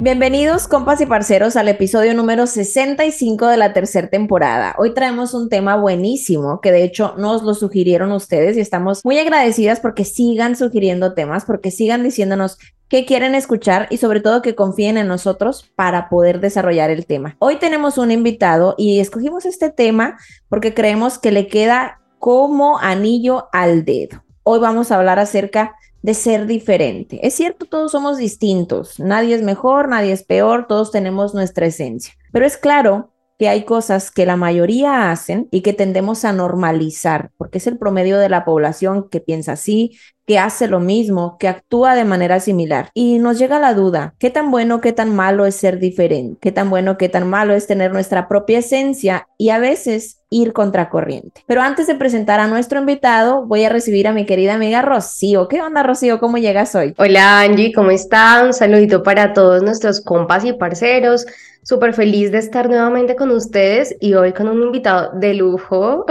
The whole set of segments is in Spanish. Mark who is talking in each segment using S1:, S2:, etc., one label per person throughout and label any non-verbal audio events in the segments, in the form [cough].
S1: Bienvenidos, compas y parceros, al episodio número 65 de la tercera temporada. Hoy traemos un tema buenísimo que de hecho nos lo sugirieron ustedes y estamos muy agradecidas porque sigan sugiriendo temas, porque sigan diciéndonos qué quieren escuchar y sobre todo que confíen en nosotros para poder desarrollar el tema. Hoy tenemos un invitado y escogimos este tema porque creemos que le queda como anillo al dedo. Hoy vamos a hablar acerca de ser diferente. Es cierto, todos somos distintos, nadie es mejor, nadie es peor, todos tenemos nuestra esencia, pero es claro que hay cosas que la mayoría hacen y que tendemos a normalizar, porque es el promedio de la población que piensa así, que hace lo mismo, que actúa de manera similar. Y nos llega la duda, ¿qué tan bueno, qué tan malo es ser diferente? ¿Qué tan bueno, qué tan malo es tener nuestra propia esencia y a veces ir contracorriente. Pero antes de presentar a nuestro invitado, voy a recibir a mi querida amiga Rocío. ¿Qué onda, Rocío? ¿Cómo llegas hoy?
S2: Hola, Angie, ¿cómo están? Un saludito para todos nuestros compas y parceros. Súper feliz de estar nuevamente con ustedes y hoy con un invitado de lujo,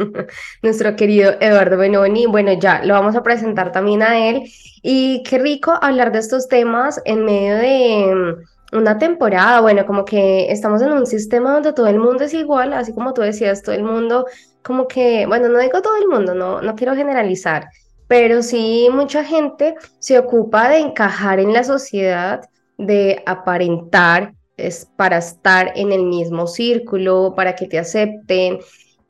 S2: [laughs] nuestro querido Eduardo Benoni. Bueno, ya lo vamos a presentar también a él. Y qué rico hablar de estos temas en medio de una temporada, bueno, como que estamos en un sistema donde todo el mundo es igual, así como tú decías, todo el mundo, como que, bueno, no digo todo el mundo, no, no quiero generalizar, pero sí mucha gente se ocupa de encajar en la sociedad, de aparentar, es para estar en el mismo círculo, para que te acepten.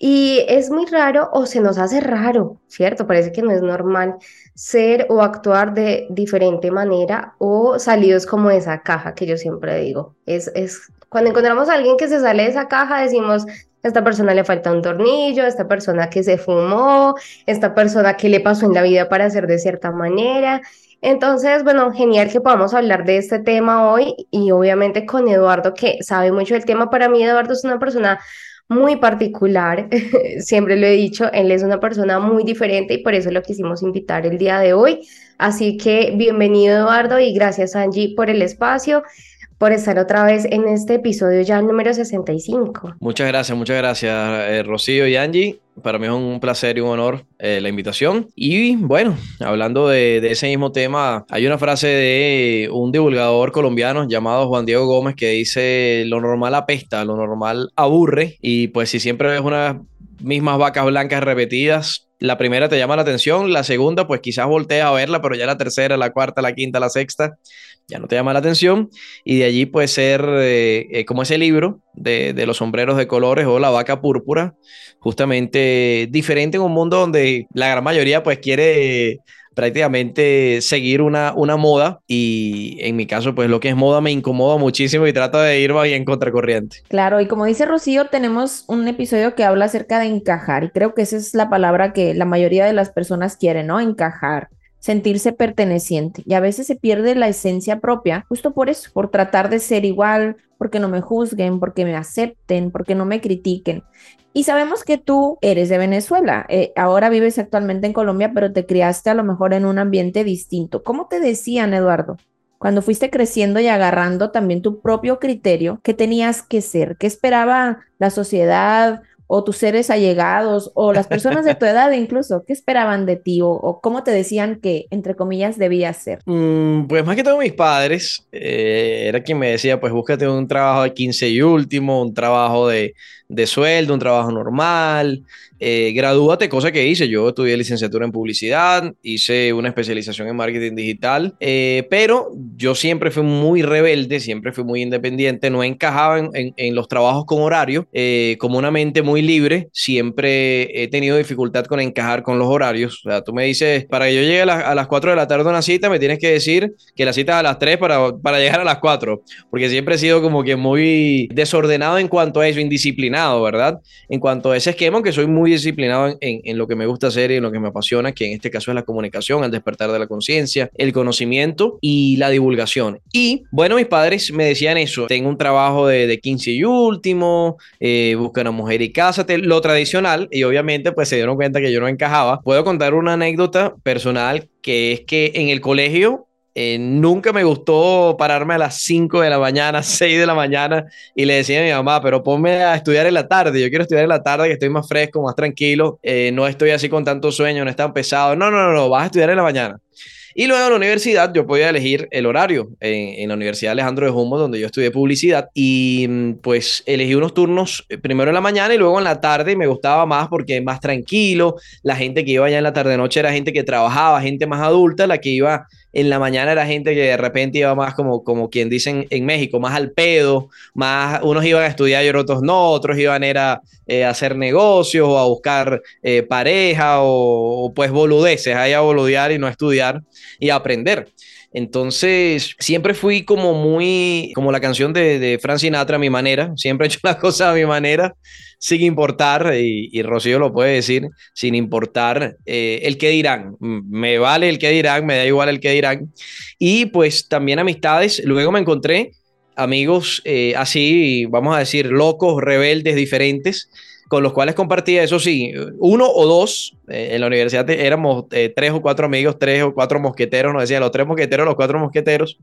S2: Y es muy raro o se nos hace raro, ¿cierto? Parece que no es normal ser o actuar de diferente manera o salidos como esa caja que yo siempre digo. Es, es cuando encontramos a alguien que se sale de esa caja, decimos, esta persona le falta un tornillo, esta persona que se fumó, esta persona que le pasó en la vida para hacer de cierta manera. Entonces, bueno, genial que podamos hablar de este tema hoy y obviamente con Eduardo, que sabe mucho del tema. Para mí, Eduardo es una persona muy particular, [laughs] siempre lo he dicho, él es una persona muy diferente y por eso lo quisimos invitar el día de hoy. Así que bienvenido Eduardo y gracias Angie por el espacio por estar otra vez en este episodio ya número 65.
S3: Muchas gracias, muchas gracias eh, Rocío y Angie. Para mí es un placer y un honor eh, la invitación. Y bueno, hablando de, de, ese mismo tema, hay una frase de un divulgador colombiano llamado Juan Diego Gómez que dice, lo normal apesta, lo normal aburre. Y pues si siempre ves unas mismas vacas blancas repetidas, la primera te llama la atención, la segunda pues quizás volteas a verla, pero ya la tercera, la cuarta, la quinta, la sexta ya no te llama la atención y de allí puede ser eh, eh, como ese libro de, los sombreros de colores o la vaca púrpura, justamente diferente en un mundo donde la gran mayoría pues quiere prácticamente seguir una, una moda y en mi caso pues lo que es moda me incomoda muchísimo y trato de ir bien contracorriente.
S1: Claro, y como dice Rocío, tenemos un episodio que habla acerca de encajar y creo que esa es la palabra que la mayoría de las personas quieren, ¿no? Encajar sentirse perteneciente y a veces se pierde la esencia propia justo por eso, por tratar de ser igual, porque no me juzguen, porque me acepten, porque no me critiquen. Y sabemos que tú eres de Venezuela, eh, ahora vives actualmente en Colombia, pero te criaste a lo mejor en un ambiente distinto. ¿Cómo te decían, Eduardo? Cuando fuiste creciendo y agarrando también tu propio criterio, ¿qué tenías que ser? ¿Qué esperaba la sociedad o tus seres allegados o las personas de tu [laughs] edad incluso, ¿qué esperaban de ti o, cómo te decían que, entre comillas, debías ser?
S3: Mm, pues más que todo mis padres, eh, era quien me decía, pues búscate un trabajo de 15 y último, un trabajo de, de sueldo, un trabajo normal, eh, gradúate, cosa que hice. Yo estudié licenciatura en publicidad, hice una especialización en marketing digital, eh, pero yo siempre fui muy rebelde, siempre fui muy independiente, no encajaba en, los trabajos con horario, eh, como una mente muy libre, siempre he tenido dificultad con encajar con los horarios. O sea, tú me dices, para que yo llegue a, las 4 de la tarde a una cita, me tienes que decir que la cita es a las 3 para, para llegar a las 4, porque siempre he sido como que muy desordenado en cuanto a eso, indisciplinado ¿verdad? En cuanto a ese esquema, que soy muy disciplinado en, en, lo que me gusta hacer y en lo que me apasiona, que en este caso es la comunicación, el despertar de la conciencia, el conocimiento y la divulgación. Y bueno, mis padres me decían eso, tengo un trabajo de, de 15 y último, eh, busca una mujer y cásate, lo tradicional, y obviamente pues se dieron cuenta que yo no encajaba. Puedo contar una anécdota personal que es que en el colegio eh, nunca me gustó pararme a las 5 de la mañana, [laughs] 6 de la mañana y le decía a mi mamá, pero ponme a estudiar en la tarde, yo quiero estudiar en la tarde que estoy más fresco, más tranquilo, eh, no estoy así con tanto sueño, no es tan pesado, no, no, no, no, vas a estudiar en la mañana. Y luego en la universidad yo podía elegir el horario. En, en la Universidad Alejandro de Humboldt, donde yo estudié publicidad, y mm, pues elegí unos turnos eh, primero en la mañana y luego en la tarde, y me gustaba más porque más tranquilo, la gente que iba allá en la tarde-noche era gente que trabajaba, gente más adulta, la que iba en la mañana era gente que de repente iba más como, como quien dicen en México, más al pedo, más unos iban a estudiar y otros no, otros iban era, eh, a hacer negocios o a buscar eh, pareja o, o, pues boludeces, ahí a boludear y no estudiar y aprender. Entonces, siempre fui como muy, como la canción de, de Frank Sinatra a mi manera, siempre he hecho [laughs] las cosas a mi manera, sin importar, y, y Rocío lo puede decir, sin importar eh, el que dirán. Me vale el que dirán, me da igual el que dirán. Y pues también amistades, luego me encontré amigos eh, así, vamos a decir, locos, rebeldes, diferentes, con los cuales compartía, eso sí, uno o dos, eh, en la universidad éramos eh, tres o cuatro amigos, tres o cuatro mosqueteros, nos decían los tres mosqueteros, los cuatro mosqueteros,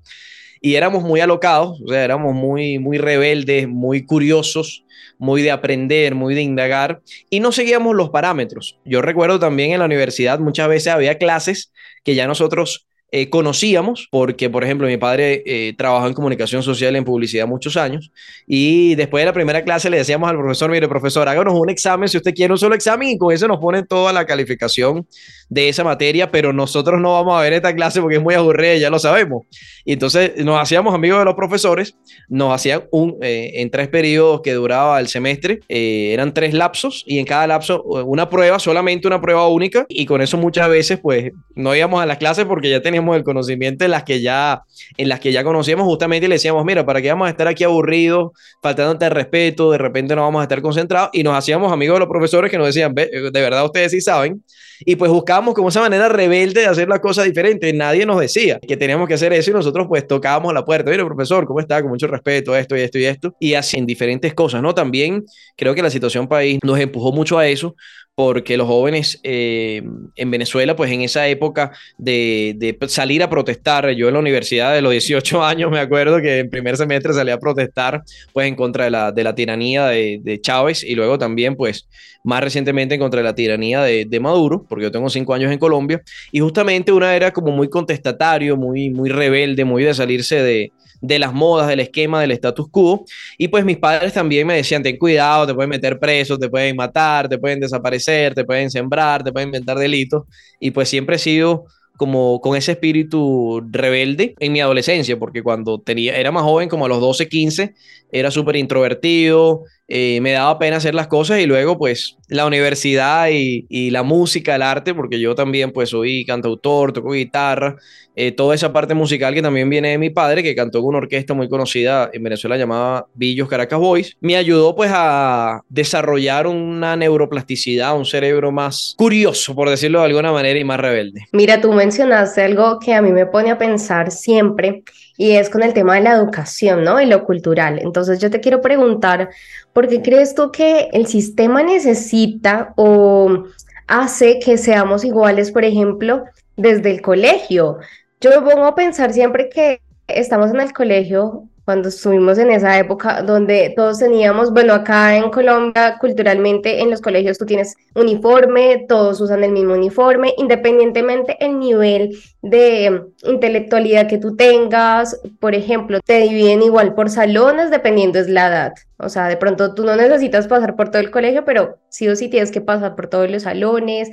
S3: y éramos muy alocados, o sea, éramos muy, muy rebeldes, muy curiosos, muy de aprender, muy de indagar, y no seguíamos los parámetros. Yo recuerdo también en la universidad muchas veces había clases que ya nosotros eh, conocíamos, porque, por ejemplo, mi padre eh, trabajó en comunicación social, en publicidad muchos años, y después de la primera clase le decíamos al profesor, mire, profesor, háganos un examen, si usted quiere un solo examen, y con eso nos ponen toda la calificación de esa materia, pero nosotros no vamos a ver esta clase porque es muy aburrida, ya lo sabemos. Y entonces nos hacíamos amigos de los profesores, nos hacían un, eh, en tres periodos que duraba el semestre, eh, eran tres lapsos, y en cada lapso una prueba, solamente una prueba única, y con eso muchas veces pues no íbamos a las clases porque ya teníamos el conocimiento en las que ya, en las que ya conocíamos justamente y le decíamos, mira, ¿para qué vamos a estar aquí aburridos, faltándote el respeto, de repente no vamos a estar concentrados? Y nos hacíamos amigos de los profesores que nos decían, de verdad ustedes sí saben. Y pues buscábamos como esa manera rebelde de hacer las cosas diferentes. Nadie nos decía que teníamos que hacer eso y nosotros pues tocábamos la puerta. Mire, profesor, ¿cómo está? Con mucho respeto, esto y esto y esto. Y así en diferentes cosas, ¿no? También creo que la situación país nos empujó mucho a eso porque los jóvenes eh, en Venezuela, pues en esa época de, salir a protestar, yo en la universidad de los 18 [laughs] años me acuerdo que en primer semestre salí a protestar pues en contra de la, de la tiranía de, Chávez y luego también pues más recientemente en contra de la tiranía de, de, Maduro, porque yo tengo cinco años en Colombia. Y justamente una era como muy contestatario, muy, muy rebelde, muy de salirse de, de las modas, del esquema, del status quo. Y pues mis padres también me decían, ten cuidado, te pueden meter preso, te pueden matar, te pueden desaparecer, te pueden sembrar, te pueden inventar delitos. Y pues siempre he sido como con ese espíritu rebelde en mi adolescencia, porque cuando tenía, era más joven, como a los 12, 15, era súper introvertido, eh, me daba pena hacer las cosas y luego pues la universidad y, la música, el arte, porque yo también pues soy cantautor, toco guitarra, eh, toda esa parte musical que también viene de mi padre, que cantó con una orquesta muy conocida en Venezuela llamada Billos Caracas Boys, me ayudó pues a desarrollar una neuroplasticidad, un cerebro más curioso, por decirlo de alguna manera, y más rebelde.
S2: Mira, tú mencionaste algo que a mí me pone a pensar siempre y es con el tema de la educación, ¿no? Y lo cultural. Entonces yo te quiero preguntar, ¿por qué crees tú que el sistema necesita o hace que seamos iguales, por ejemplo, desde el colegio? Yo me pongo a pensar siempre que estamos en el colegio cuando estuvimos en esa época donde todos teníamos, bueno, acá en Colombia culturalmente en los colegios tú tienes uniforme, todos usan el mismo uniforme, independientemente el nivel de intelectualidad que tú tengas, por ejemplo, te dividen igual por salones dependiendo es la edad. O sea, de pronto tú no necesitas pasar por todo el colegio, pero sí o sí tienes que pasar por todos los salones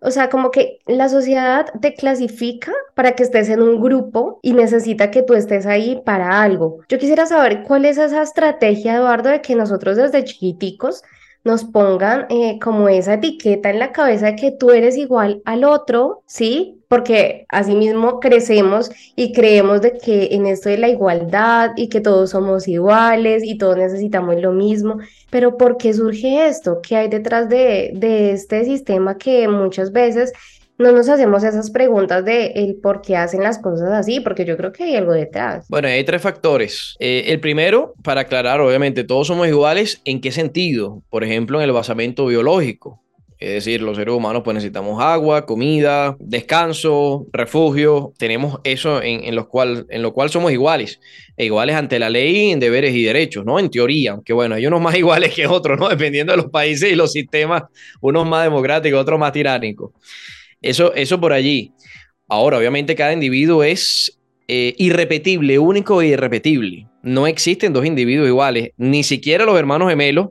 S2: o sea, como que la sociedad te clasifica para que estés en un grupo y necesita que tú estés ahí para algo. Yo quisiera saber cuál es esa estrategia, Eduardo, de que nosotros desde chiquiticos nos pongan eh, como esa etiqueta en la cabeza de que tú eres igual al otro, ¿sí? Porque asimismo crecemos y creemos de que en esto de la igualdad y que todos somos iguales y todos necesitamos lo mismo, pero ¿por qué surge esto? ¿Qué hay detrás de, de este sistema que muchas veces no nos hacemos esas preguntas de el por qué hacen las cosas así, porque yo creo que hay algo detrás.
S3: Bueno, hay tres factores. Eh, el primero, para aclarar, obviamente, todos somos iguales. ¿En qué sentido? Por ejemplo, en el basamento biológico. Es decir, los seres humanos pues necesitamos agua, comida, descanso, refugio. Tenemos eso en, en, lo, cual, en lo cual somos iguales. E iguales ante la ley en deberes y derechos, ¿no? En teoría, aunque bueno, hay unos más [laughs] iguales que otros, ¿no? Dependiendo de los países y los sistemas, unos más democráticos, otros más tiránicos. Eso, eso por allí. Ahora, obviamente, cada individuo es eh, irrepetible, único e irrepetible. No existen dos individuos iguales, ni siquiera los hermanos gemelos,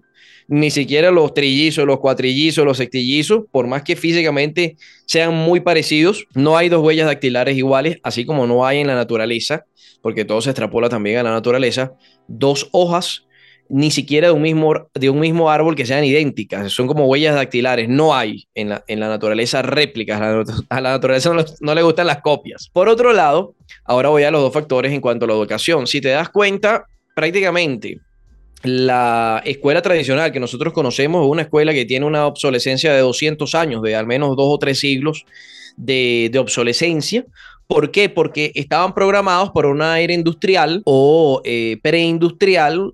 S3: ni siquiera los trillizos, los cuatrillizos, los sextillizos, por más que físicamente sean muy parecidos, no hay dos huellas dactilares iguales, así como no hay en la naturaleza, porque todo se extrapola también a la naturaleza, dos hojas ni siquiera de un mismo, de un mismo árbol que sean idénticas, son como huellas dactilares, no hay en la, en la naturaleza réplicas, a la, naturaleza no, le gustan las copias. Por otro lado, ahora voy a los dos factores en cuanto a la educación. Si te das cuenta, prácticamente la escuela tradicional que nosotros conocemos es una escuela que tiene una obsolescencia de 200 años, de al menos dos o tres siglos de, obsolescencia. ¿Por qué? Porque estaban programados por una era industrial o eh, preindustrial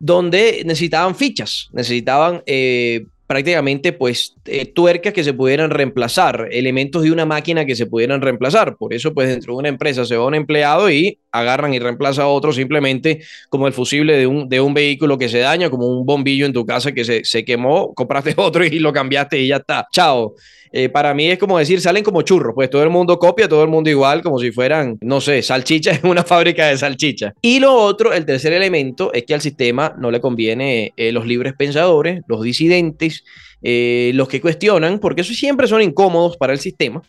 S3: donde necesitaban fichas, necesitaban eh, prácticamente pues eh, tuercas que se pudieran reemplazar, elementos de una máquina que se pudieran reemplazar. Por eso pues dentro de una empresa se va un empleado y agarran y reemplaza a otro simplemente como el fusible de un, de un vehículo que se daña, como un bombillo en tu casa que se, se quemó, [laughs] compraste otro y lo cambiaste y ya está. Chao. Eh, para mí es como decir, salen como churros, pues todo el mundo copia, todo el mundo igual, como si fueran, no sé, salchichas [laughs] en una fábrica de salchichas. Y lo otro, el tercer elemento, es que al sistema no le conviene eh, los libres pensadores, los disidentes, eh, los que cuestionan, porque eso siempre son incómodos para el sistema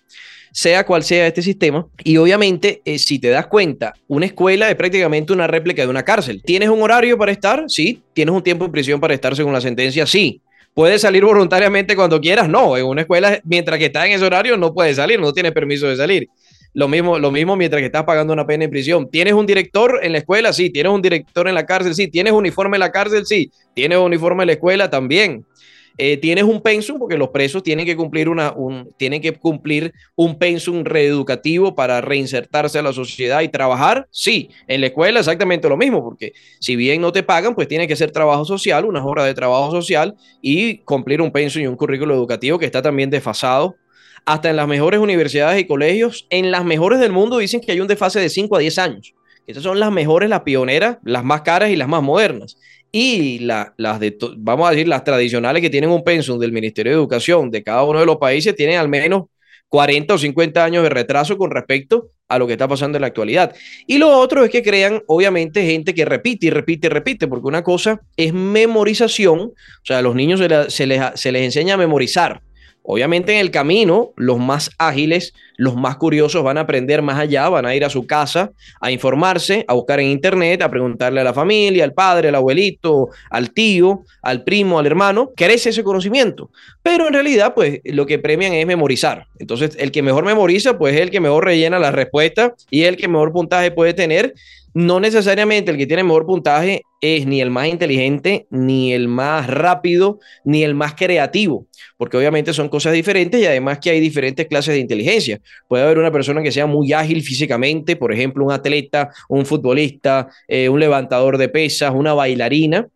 S3: sea cual sea este sistema. Y obviamente, si te das cuenta, una escuela es prácticamente una réplica de una cárcel. ¿Tienes un horario para estar? Sí. ¿Tienes un tiempo en prisión para estar según la sentencia? Sí. ¿Puedes salir voluntariamente cuando quieras? No, en una escuela, mientras que estás en ese horario, no puedes salir, no tienes permiso de salir. Lo mismo, lo mismo mientras que estás pagando una pena en prisión. ¿Tienes un director en la escuela? Sí. ¿Tienes un director en la cárcel? Sí. ¿Tienes uniforme en la cárcel? Sí. ¿Tienes uniforme en la escuela? También. Eh, tienes un pensum, porque los presos tienen que cumplir, un, tienen que cumplir un pensum reeducativo para reinsertarse a la sociedad y trabajar. Sí, en la escuela exactamente lo mismo, porque si bien no te pagan, pues tiene que ser trabajo social, unas horas de trabajo social y cumplir un pensum y un currículo educativo que está también desfasado. Hasta en las mejores universidades y colegios, en las mejores del mundo, dicen que hay un desfase de 5 a 10 años. Estas son las mejores, las pioneras, las más caras y las más modernas y las de, vamos a decir, las tradicionales que tienen un pensum del Ministerio de Educación de cada uno de los países tienen al menos 40 o 50 años de retraso con respecto a lo que está pasando en la actualidad. Y lo otro es que crean, obviamente, gente que repite y repite y repite, porque una cosa es memorización, o sea, a los niños se, les, se les enseña a memorizar, Obviamente en el camino, los más ágiles, los más curiosos van a aprender más allá, van a ir a su casa a informarse, a buscar en internet, a preguntarle a la familia, al padre, al abuelito, al tío, al primo, al hermano, crece ese conocimiento. Pero en realidad, pues lo que premian es memorizar. Entonces, el que mejor memoriza, pues es el que mejor rellena la respuesta y el que mejor puntaje puede tener no necesariamente el que tiene mejor puntaje es ni el más inteligente, ni el más rápido, ni el más creativo, porque obviamente son cosas diferentes y además que hay diferentes clases de inteligencia. Puede haber una persona que sea muy ágil físicamente, por ejemplo, un atleta, un futbolista, eh, un levantador de pesas, una bailarina,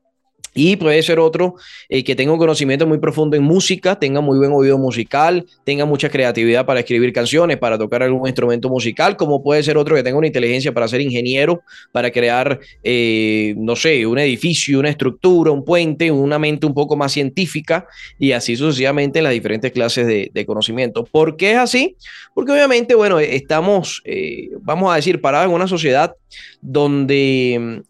S3: y puede ser otro eh, que tenga un conocimiento muy profundo en música, tenga muy buen oído musical, tenga mucha creatividad para escribir canciones, para tocar algún instrumento musical, como puede ser otro que tenga una inteligencia para ser ingeniero, para crear, eh, no sé, un edificio, una estructura, un puente, una mente un poco más científica y así sucesivamente en las diferentes clases de, conocimiento. ¿Por qué es así? Porque obviamente, bueno, estamos, eh, vamos a decir, parados en una sociedad donde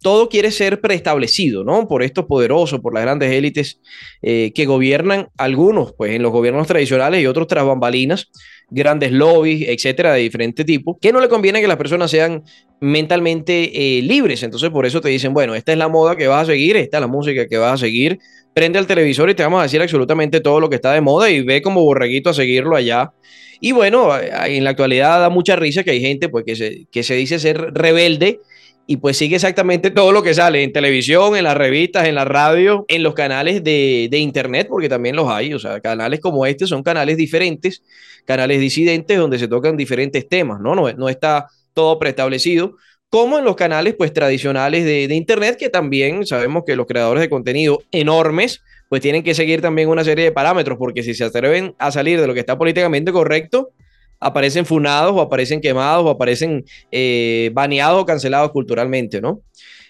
S3: todo quiere ser preestablecido, ¿no? Por estos poderosos, por las grandes élites eh, que gobiernan algunos, pues en los gobiernos tradicionales y otros tras bambalinas, grandes lobbies, etcétera, de diferente tipo, que no le conviene que las personas sean mentalmente eh, libres. Entonces, por eso te dicen, bueno, esta es la moda que vas a seguir, esta es la música que vas a seguir, prende el televisor y te vamos a decir absolutamente todo lo que está de moda y ve como borreguito a seguirlo allá. Y bueno, en la actualidad da mucha risa que hay gente pues, que, se, que se dice ser rebelde y pues sigue exactamente todo lo que sale en televisión, en las revistas, en la radio, en los canales de, de, internet, porque también los hay, o sea, canales como este son canales diferentes, canales disidentes donde se tocan diferentes temas, ¿no? No, no está todo preestablecido, como en los canales pues tradicionales de, internet, que también sabemos que los creadores de contenido enormes, pues tienen que seguir también una serie de parámetros, porque si se atreven a salir de lo que está políticamente correcto, aparecen funados o aparecen quemados o aparecen eh, baneados o cancelados culturalmente, ¿no?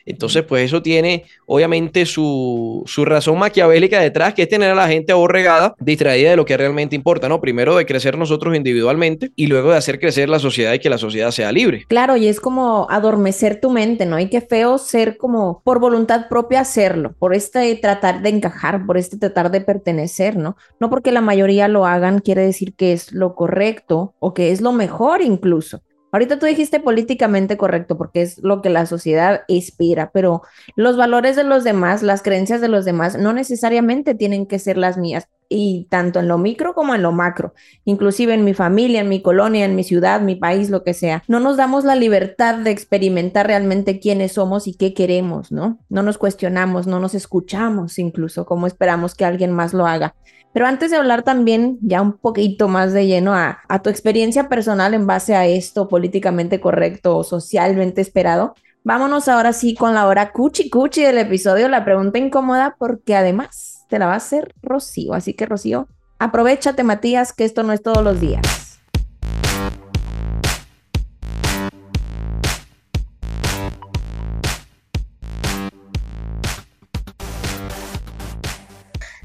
S3: Entonces, pues eso tiene obviamente su, razón maquiavélica detrás, que es tener a la gente aborregada, distraída de lo que realmente importa, ¿no? Primero de crecer nosotros individualmente y luego de hacer crecer la sociedad y que la sociedad sea libre.
S1: Claro, y es como adormecer tu mente, ¿no? Y qué feo ser como por voluntad propia hacerlo, por este tratar de encajar, por este tratar de pertenecer, ¿no? No porque la mayoría lo hagan quiere decir que es lo correcto o que es lo mejor incluso. Ahorita tú dijiste políticamente correcto porque es lo que la sociedad inspira, pero los valores de los demás, las creencias de los demás no necesariamente tienen que ser las mías y tanto en lo micro como en lo macro, inclusive en mi familia, en mi colonia, en mi ciudad, mi país, lo que sea. No nos damos la libertad de experimentar realmente quiénes somos y qué queremos, ¿no? No nos cuestionamos, no nos escuchamos incluso como esperamos que alguien más lo haga. Pero antes de hablar también ya un poquito más de lleno a, tu experiencia personal en base a esto políticamente correcto o socialmente esperado, vámonos ahora sí con la hora cuchi cuchi del episodio, la pregunta incómoda, porque además te la va a hacer Rocío. Así que Rocío, aprovechate Matías, que esto no es todos los días.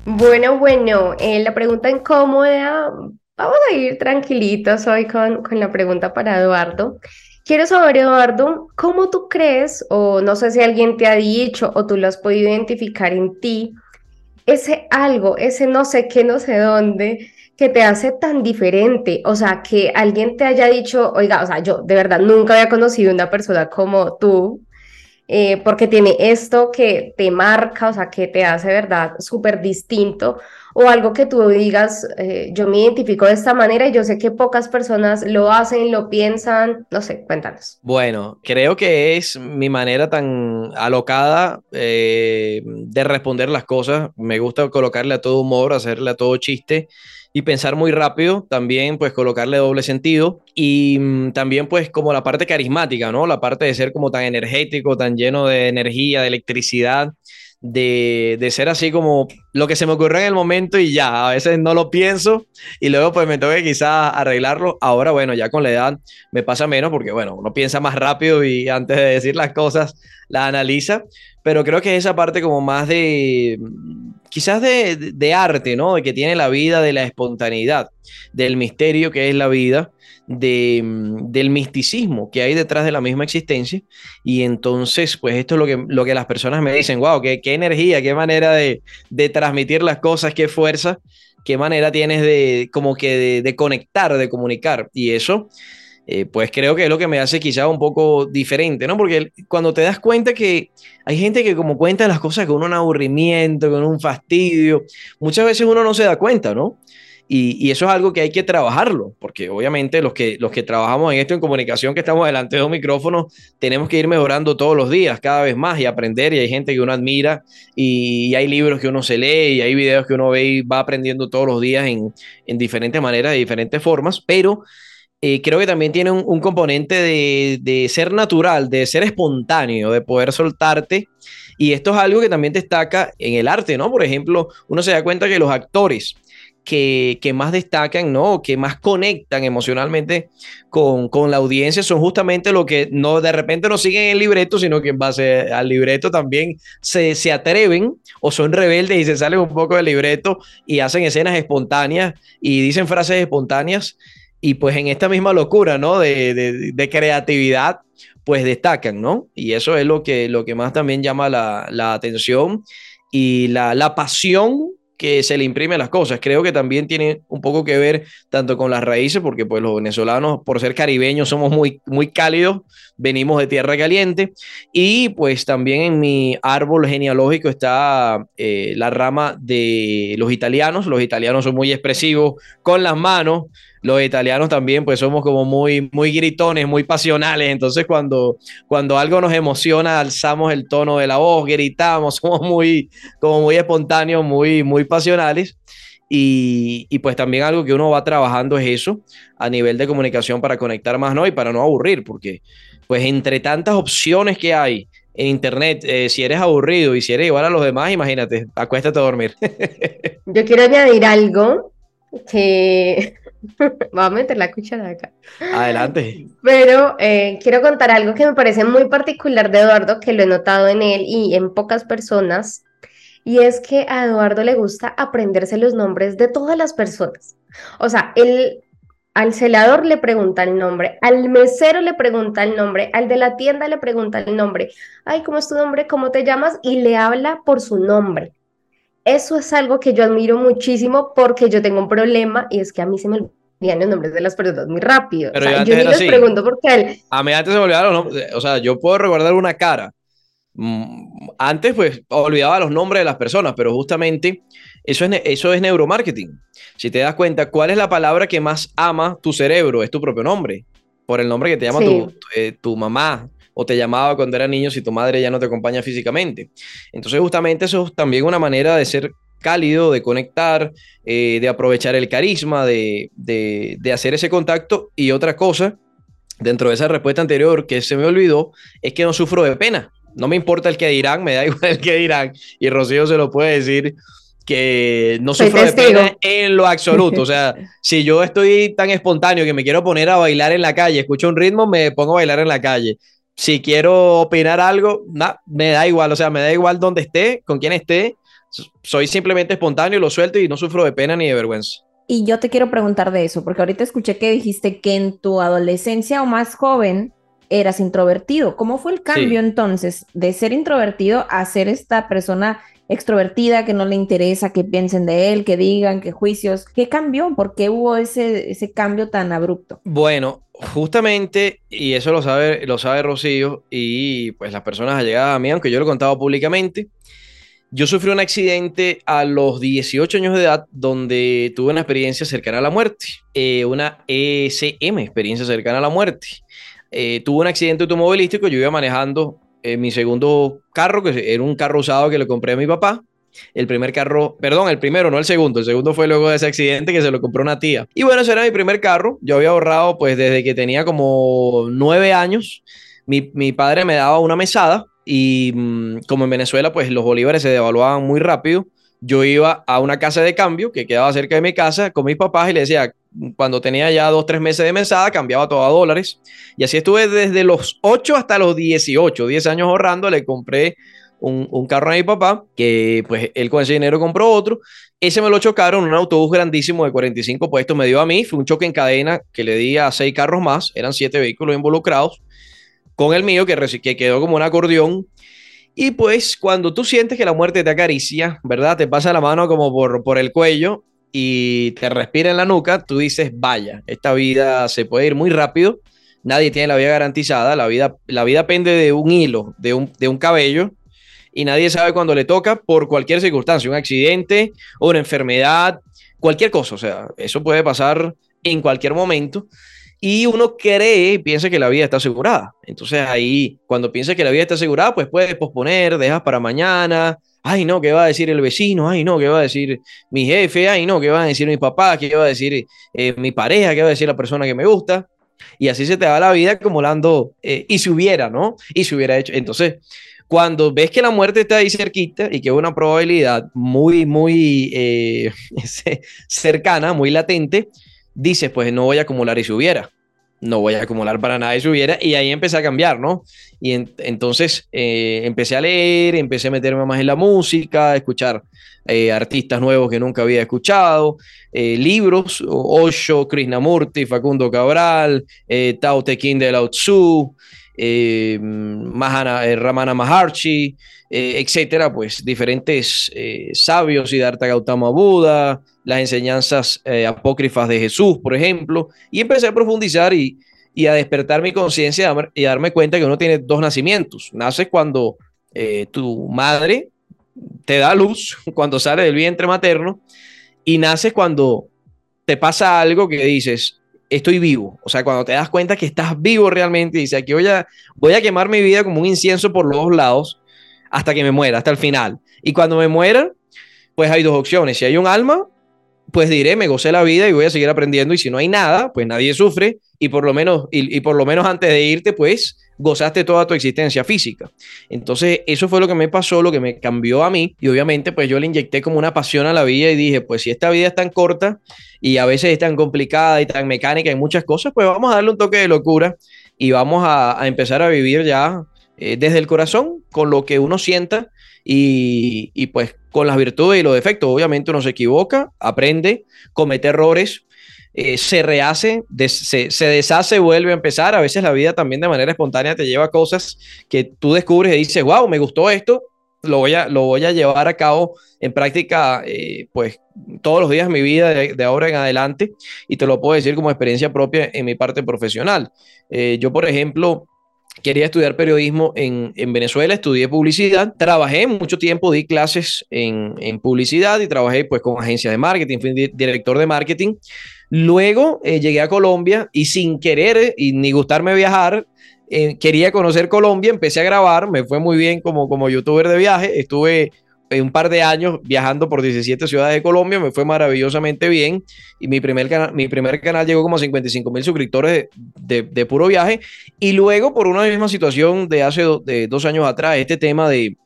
S2: Bueno, bueno, eh, la pregunta incómoda, vamos a ir tranquilitos hoy con, con la pregunta para Eduardo. Quiero saber, Eduardo, ¿cómo tú crees, o no sé si alguien te ha dicho o tú lo has podido identificar en ti, ese algo, ese no sé qué, no sé dónde, que te hace tan diferente? O sea, que alguien te haya dicho, oiga, o sea, yo de verdad nunca había conocido una persona como tú, eh, porque tiene esto que te marca, o sea, que te hace, ¿verdad?, súper distinto, o algo que tú digas, eh, yo me identifico de esta manera y yo sé que pocas personas lo hacen, lo piensan, no sé, cuéntanos.
S3: Bueno, creo que es mi manera tan alocada eh, de responder las cosas, me gusta colocarle a todo humor, hacerle a todo chiste y pensar muy rápido, también pues colocarle doble sentido y mm, también pues como la parte carismática, ¿no? La parte de ser como tan energético, tan lleno de energía, de electricidad, de, de, ser así como lo que se me ocurre en el momento y ya, a veces no lo pienso y luego pues me que quizás arreglarlo. Ahora bueno, ya con la edad me pasa menos porque bueno, uno piensa más rápido y antes de decir las cosas la analiza, pero creo que esa parte como más de quizás de, arte, ¿no? De que tiene la vida, de la espontaneidad, del misterio que es la vida, de, del misticismo que hay detrás de la misma existencia. Y entonces, pues esto es lo que, lo que las personas me dicen, wow, qué, energía, qué manera de, de, transmitir las cosas, qué fuerza, qué manera tienes de como que de conectar, de comunicar. Y eso eh, pues creo que es lo que me hace quizá un poco diferente, ¿no? Porque cuando te das cuenta que hay gente que como cuenta las cosas con un aburrimiento, con un fastidio, muchas veces uno no se da cuenta, ¿no? Y, eso es algo que hay que trabajarlo, porque obviamente los que, los que trabajamos en esto en comunicación, que estamos delante de un micrófono, tenemos que ir mejorando todos los días, cada vez más y aprender. Y hay gente que uno admira y, hay libros que uno se lee y hay videos que uno ve y va aprendiendo todos los días en, en diferentes maneras, de diferentes formas, pero eh, creo que también tiene un, componente de, ser natural, de ser espontáneo, de poder soltarte. Y esto es algo que también destaca en el arte, ¿no? Por ejemplo, uno se da cuenta que los actores que, más destacan, ¿no? Que más conectan emocionalmente con, la audiencia son justamente los que no de repente no siguen el libreto, sino que en base al libreto también se, se atreven o son rebeldes y se salen un poco del libreto y hacen escenas espontáneas y dicen frases espontáneas y pues en esta misma locura, ¿no? De, creatividad, pues destacan, ¿no? Y eso es lo que, lo que más también llama la, atención y la, pasión que se le imprime las cosas. Creo que también tiene un poco que ver tanto con las raíces, porque pues los venezolanos, por ser caribeños, somos muy, muy cálidos, venimos de tierra caliente, y pues también en mi árbol genealógico está eh, la rama de los italianos. Los italianos son muy expresivos con las manos, los italianos también pues somos como muy, muy gritones, muy pasionales, entonces cuando, cuando algo nos emociona alzamos el tono de la voz, gritamos, [laughs] somos muy, como muy espontáneos, muy, muy pasionales. Y, y, pues también algo que uno va trabajando es eso a nivel de comunicación para conectar más, ¿no? Y para no aburrir, porque pues entre tantas opciones que hay en internet, eh, si eres aburrido y si eres igual a los demás, imagínate, acuéstate a dormir. [laughs]
S2: Yo quiero añadir algo que [laughs] Voy a meter la cuchara acá.
S3: Adelante.
S2: Pero eh, quiero contar algo que me parece muy particular de Eduardo, que lo he notado en él y en pocas personas, y es que a Eduardo le gusta aprenderse los nombres de todas las personas. O sea, él al celador le pregunta el nombre, al mesero le pregunta el nombre, al de la tienda le pregunta el nombre. Ay, ¿cómo es tu nombre? ¿Cómo te llamas? Y le habla por su nombre. Eso es algo que yo admiro muchísimo porque yo tengo un problema y es que a mí se me olvidan los nombres de las personas muy rápido.
S3: Pero yo
S2: ni les pregunto por qué.
S3: A mí antes se me olvidaron los nombres. O sea, yo puedo recordar una cara. Mm, antes, pues, olvidaba los nombres de las personas, pero justamente eso es, eso es neuromarketing. Si te das cuenta, ¿cuál es la palabra que más ama tu cerebro? Es tu propio nombre. Por el nombre que te llama tu, eh, tu mamá, o te llamaba cuando era niño si tu madre ya no te acompaña físicamente. Entonces justamente eso es también una manera de ser cálido, de conectar, eh, de aprovechar el carisma, de, de, hacer ese contacto. Y otra cosa, dentro de esa respuesta anterior que se me olvidó, es que no sufro de pena. No me importa el que dirán, me da [laughs] igual el que dirán. Y Rocío se lo puede decir que no sufro de pena en lo absoluto. O sea, [laughs] si yo estoy tan espontáneo que me quiero poner a bailar en la calle, escucho un ritmo, me pongo a bailar en la calle si quiero opinar algo, me da igual, o sea, me da igual dónde esté, con quién esté, soy simplemente espontáneo, lo suelto y no sufro de pena ni de vergüenza.
S1: Y yo te quiero preguntar de eso, porque ahorita escuché que dijiste que en tu adolescencia o más joven eras introvertido. ¿Cómo fue el cambio entonces de ser introvertido a ser esta persona extrovertida que no le interesa que piensen de él, que digan, que juicios? ¿Qué cambió? ¿Por qué hubo ese, ese cambio tan abrupto?
S3: Bueno, justamente, y eso lo sabe, lo sabe Rocío y pues las personas allegadas a mí, aunque yo lo he contado públicamente, yo sufrí un accidente a los 18 años de edad donde tuve una experiencia cercana a la muerte, eh, una ESM, experiencia cercana a la muerte. Eh, tuve un accidente automovilístico, yo iba manejando eh, mi segundo carro, que era un carro usado que le compré a mi papá, el primer carro, perdón, el primero, no el segundo, el segundo fue luego de ese accidente que se lo compró una tía. Y bueno, ese era mi primer carro, yo había ahorrado pues desde que tenía como nueve años, mi, mi padre me daba una mesada y mm, como en Venezuela pues los bolívares se devaluaban muy rápido, yo iba a una casa de cambio que quedaba cerca de mi casa con mis papás y le decía, cuando tenía ya dos, tres meses de mesada, cambiaba todo a dólares. Y así estuve desde los 8 hasta los 18, 10 años ahorrando, le compré un, carro a mi papá, que pues él con ese dinero compró otro. Ese me lo chocaron, un autobús grandísimo de 45 puestos me dio a mí, fue un choque en cadena que le di a seis carros más, eran siete vehículos involucrados, con el mío que, que quedó como un acordeón. Y pues cuando tú sientes que la muerte te acaricia, ¿verdad? Te pasa la mano como por, por el cuello y te respira en la nuca, tú dices, vaya, esta vida se puede ir muy rápido, nadie tiene la vida garantizada, la vida, la vida pende de un hilo, de un, de un cabello, y nadie sabe cuándo le toca por cualquier circunstancia, un accidente una enfermedad, cualquier cosa, o sea, eso puede pasar en cualquier momento y uno cree piensa que la vida está asegurada. Entonces ahí, cuando piensa que la vida está asegurada, pues puedes posponer, dejas para mañana, ay no, ¿qué va a decir el vecino? Ay no, ¿qué va a decir mi jefe? Ay no, ¿qué va a decir mi papá? ¿Qué va a decir eh, mi pareja? ¿Qué va a decir la persona que me gusta? Y así se te va la vida acumulando, eh, y si hubiera, ¿no? Y si hubiera hecho. Entonces, cuando ves que la muerte está ahí cerquita y que es una probabilidad muy, muy eh, [laughs] cercana, muy latente, dices, pues no voy a acumular y si hubiera. No voy a acumular para nada y si hubiera. Y ahí empecé a cambiar, ¿no? Y entonces eh, empecé a leer, empecé a meterme más en la música, a escuchar eh, artistas nuevos que nunca había escuchado, libros, Osho, Krishnamurti, Facundo Cabral, Tao Te Ching de Lao Tzu, eh, Mahana, eh, Ramana Maharshi, eh, etcétera, pues diferentes sabios, Siddhartha Gautama Buda, las enseñanzas apócrifas de Jesús, por ejemplo, y empecé a profundizar y, y a despertar mi conciencia y darme cuenta que uno tiene dos nacimientos. Naces cuando tu madre te da luz, [laughs] cuando sale del vientre materno, y naces cuando te pasa algo que dices, estoy vivo. O sea, cuando te das cuenta que estás vivo realmente, dices, aquí voy a, voy a quemar mi vida como un incienso por los dos lados hasta que me muera, hasta el final. Y cuando me muera, pues hay dos opciones. Si hay un alma, pues diré, me gocé la vida y voy a seguir aprendiendo. Y si no hay nada, pues nadie sufre. Y por lo menos, y, y por lo menos antes de irte, pues gozaste toda tu existencia física. Entonces, eso fue lo que me pasó, lo que me cambió a mí. Y obviamente, pues yo le inyecté como una pasión a la vida y dije, pues si esta vida es tan corta y a veces es tan complicada y tan mecánica en muchas cosas, pues vamos a darle un toque de locura y vamos a, empezar a vivir ya eh, desde el corazón, con lo que uno sienta y, y pues con las virtudes y los defectos. Obviamente uno se equivoca, aprende, comete errores, eh, se rehace, se, se, deshace, vuelve a empezar. A veces la vida también de manera espontánea te lleva cosas que tú descubres y dices, wow, me gustó esto, lo voy a, lo voy a llevar a cabo en práctica, eh, pues todos los días de mi vida de, ahora en adelante y te lo puedo decir como experiencia propia en mi parte profesional. Eh, yo, por ejemplo, quería estudiar periodismo en, en, Venezuela, estudié publicidad, trabajé mucho tiempo, di clases en, en, publicidad y trabajé pues con agencias de marketing, fui director de marketing. Luego eh, llegué a Colombia y sin querer y ni gustarme viajar, eh, quería conocer Colombia, empecé a grabar, me fue muy bien como, como youtuber de viaje, estuve un par de años viajando por 17 ciudades de Colombia, me fue maravillosamente bien. Y mi primer, canal, mi primer canal llegó como a 55 mil suscriptores de, puro viaje. Y luego por una misma situación de hace de dos años atrás, este tema de,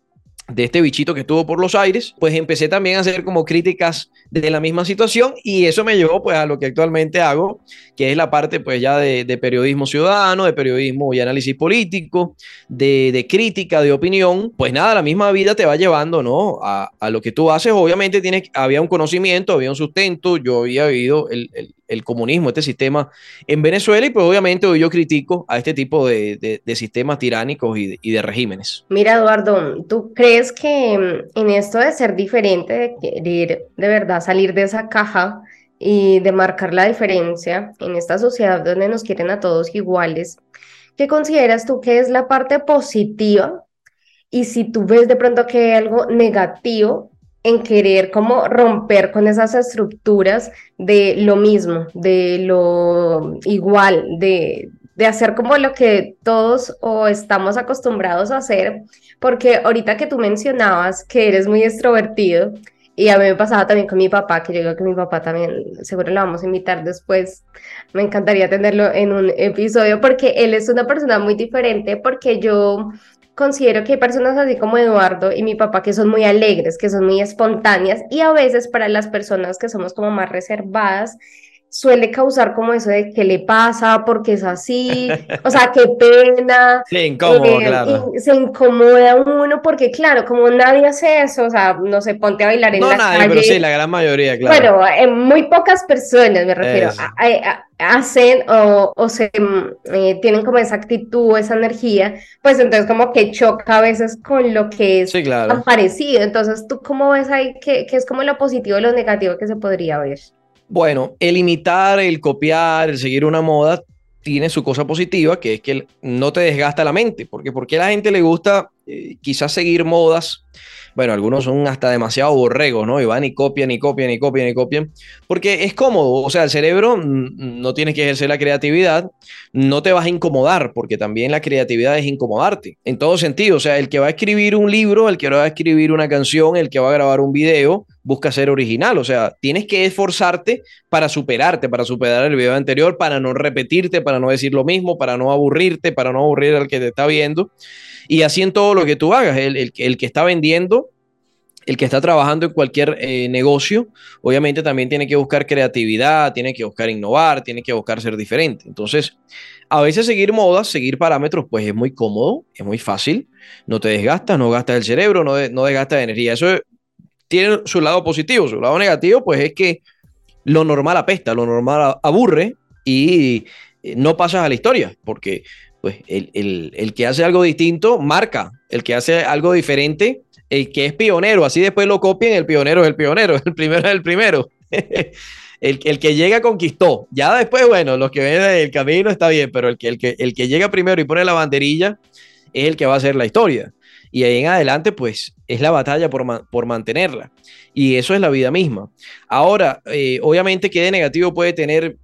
S3: de este bichito que estuvo por los aires, pues empecé también a hacer como críticas de la misma situación y eso me llevó pues a lo que actualmente hago, que es la parte pues ya de, periodismo ciudadano, de periodismo y análisis político, de, crítica, de opinión, pues nada, la misma vida te va llevando, ¿no? A, lo que tú haces, obviamente tienes, había un conocimiento, había un sustento, yo había vivido el comunismo, este sistema en Venezuela y pues obviamente yo critico a este tipo de, sistemas tiránicos y de, regímenes.
S2: Mira Eduardo, ¿tú crees que mm, en esto de ser diferente, de querer de verdad salir de esa caja y de marcar la diferencia en esta sociedad donde nos quieren a todos iguales, ¿qué consideras tú que es la parte positiva? Y si tú ves de pronto que hay algo negativo en querer como romper con esas estructuras de lo mismo, de lo igual, de, de hacer como lo que todos o estamos acostumbrados a hacer, porque ahorita que tú mencionabas que eres muy extrovertido, y a mí me pasaba también con mi papá, que yo creo que mi papá también, seguro lo vamos a invitar después. Me encantaría tenerlo en un episodio porque él es una persona muy diferente, porque yo considero que hay personas así como Eduardo y mi papá que son muy alegres, que son muy espontáneas y a veces para las personas que somos como más reservadas, suele causar como eso de qué le pasa, porque es así, o sea, qué pena. [laughs]
S3: Sí, incómodo, eh, claro.
S2: se incomoda uno porque, claro, como nadie hace eso, o sea, no se ponte a bailar en
S3: no
S2: la
S3: nadie, pero sí, la gran mayoría, claro.
S2: Bueno, en muy pocas personas me refiero. hacen o, o se eh, tienen como esa actitud, esa energía, pues entonces como que choca a veces con lo que es tan parecido. Entonces, ¿tú cómo ves ahí que, que es como lo positivo y lo negativo que se podría ver?
S3: Bueno, el imitar, el copiar, el seguir una moda tiene su cosa positiva, que es que no te desgasta la mente, porque porque a la gente le gusta eh, quizás seguir modas bueno, algunos son hasta demasiado borregos, ¿no? Y van y copian y copian y copian y copian, porque es cómodo, o sea, el cerebro no tienes que ejercer la creatividad, no te vas a incomodar, porque también la creatividad es incomodarte, en todo sentido, o sea, el que va a escribir un libro, el que va a escribir una canción, el que va a grabar un video, busca ser original, o sea, tienes que esforzarte para superarte, para superar el video anterior, para no repetirte, para no decir lo mismo, para no aburrirte, para no aburrir al que te está viendo. Y así en todo lo que tú hagas, el, el, que está vendiendo, el que está trabajando en cualquier eh, negocio, obviamente también tiene que buscar creatividad, tiene que buscar innovar, tiene que buscar ser diferente. Entonces, a veces seguir modas, seguir parámetros, pues es muy cómodo, es muy fácil, no te desgastas, no gastas el cerebro, no, no desgastas energía. Eso tiene su lado positivo, su lado negativo, pues es que lo normal apesta, lo normal aburre y eh, no pasas a la historia, porque pues el, el, el, que hace algo distinto marca, el que hace algo diferente, el que es pionero, así después lo copien, el pionero es el pionero, [laughs] el primero es el primero. [laughs] el, el, que llega conquistó. Ya después, bueno, los que ven el camino está bien, pero el que, el, que, el que llega primero y pone la banderilla es el que va a hacer la historia. Y ahí en adelante, pues, es la batalla por, por mantenerla. Y eso es la vida misma. Ahora, eh, obviamente, ¿qué de negativo puede tener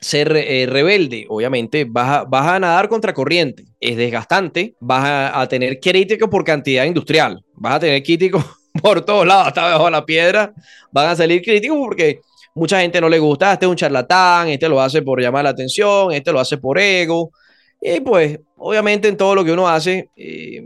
S3: ser eh, rebelde, obviamente vas a, vas a nadar contra corriente, es desgastante, vas a, a tener críticos por cantidad industrial, vas a tener críticos [laughs] por todos lados, hasta debajo la piedra, van a salir críticos porque mucha gente no le gusta, este es un charlatán, este lo hace por llamar la atención, este lo hace por ego, y pues obviamente en todo lo que uno hace, eh,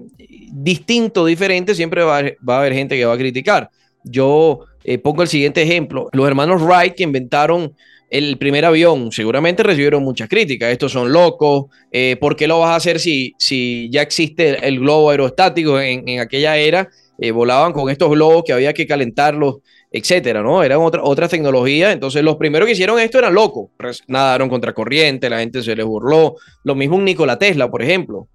S3: distinto, diferente, siempre va a, va a, haber gente que va a criticar. Yo eh, pongo el siguiente ejemplo, los hermanos Wright que inventaron el primer avión seguramente recibieron muchas críticas. Estos son locos. Eh, ¿Por qué lo vas a hacer si, si ya existe el globo aerostático en, en aquella era? Eh, volaban con estos globos que había que calentarlos, etcétera, ¿no? Eran otra, otras tecnologías. Entonces, los primeros que hicieron esto eran locos. Nadaron contra corriente, la gente se les burló. Lo mismo un Nikola Tesla, por ejemplo.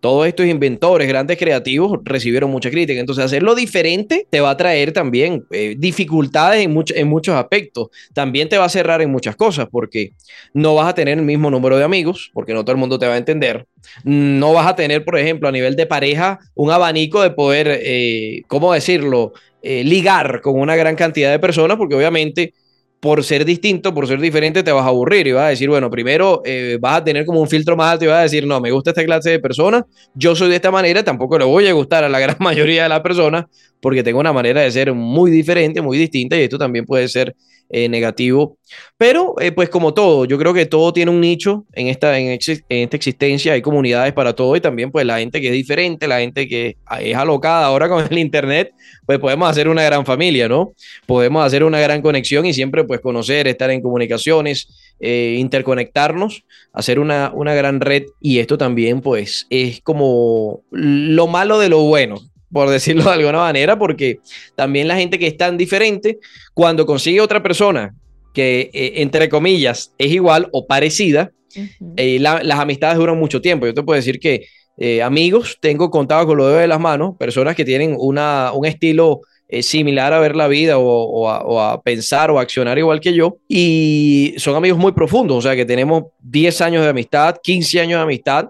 S3: Todos estos inventores, grandes creativos, recibieron mucha crítica. Entonces, hacerlo diferente te va a traer también eh, dificultades en, much en muchos aspectos. También te va a cerrar en muchas cosas porque no vas a tener el mismo número de amigos, porque no todo el mundo te va a entender. No vas a tener, por ejemplo, a nivel de pareja, un abanico de poder, eh, ¿cómo decirlo? Eh, ligar con una gran cantidad de personas, porque obviamente por ser distinto, por ser diferente, te vas a aburrir y vas a decir, bueno, primero eh, vas a tener como un filtro más alto y vas a decir, no, me gusta esta clase de personas, yo soy de esta manera, tampoco le voy a gustar a la [laughs] gran mayoría de las personas porque tengo una manera de ser muy diferente, muy distinta y esto también puede ser eh, negativo. Pero, eh, pues como todo, yo creo que todo tiene un nicho en esta, en, en, esta existencia, hay comunidades para todo y también pues la gente que es diferente, la gente que es alocada ahora con el Internet, pues podemos hacer una gran familia, ¿no? Podemos hacer una gran conexión y siempre pues conocer, estar en comunicaciones, eh, interconectarnos, hacer una, una gran red y esto también pues es como lo malo de lo bueno, por decirlo de alguna manera, porque también la gente que es tan diferente, cuando consigue otra persona que, eh, entre comillas, es igual o parecida, uh -huh. eh, la, las amistades duran mucho tiempo. Yo te puedo decir que eh, amigos, tengo contado con los dedos de las manos, personas que tienen una, un estilo similar a ver la vida o, o, a, o, a, pensar o a accionar igual que yo. Y son amigos muy profundos, o sea que tenemos 10 años de amistad, 15 años de amistad,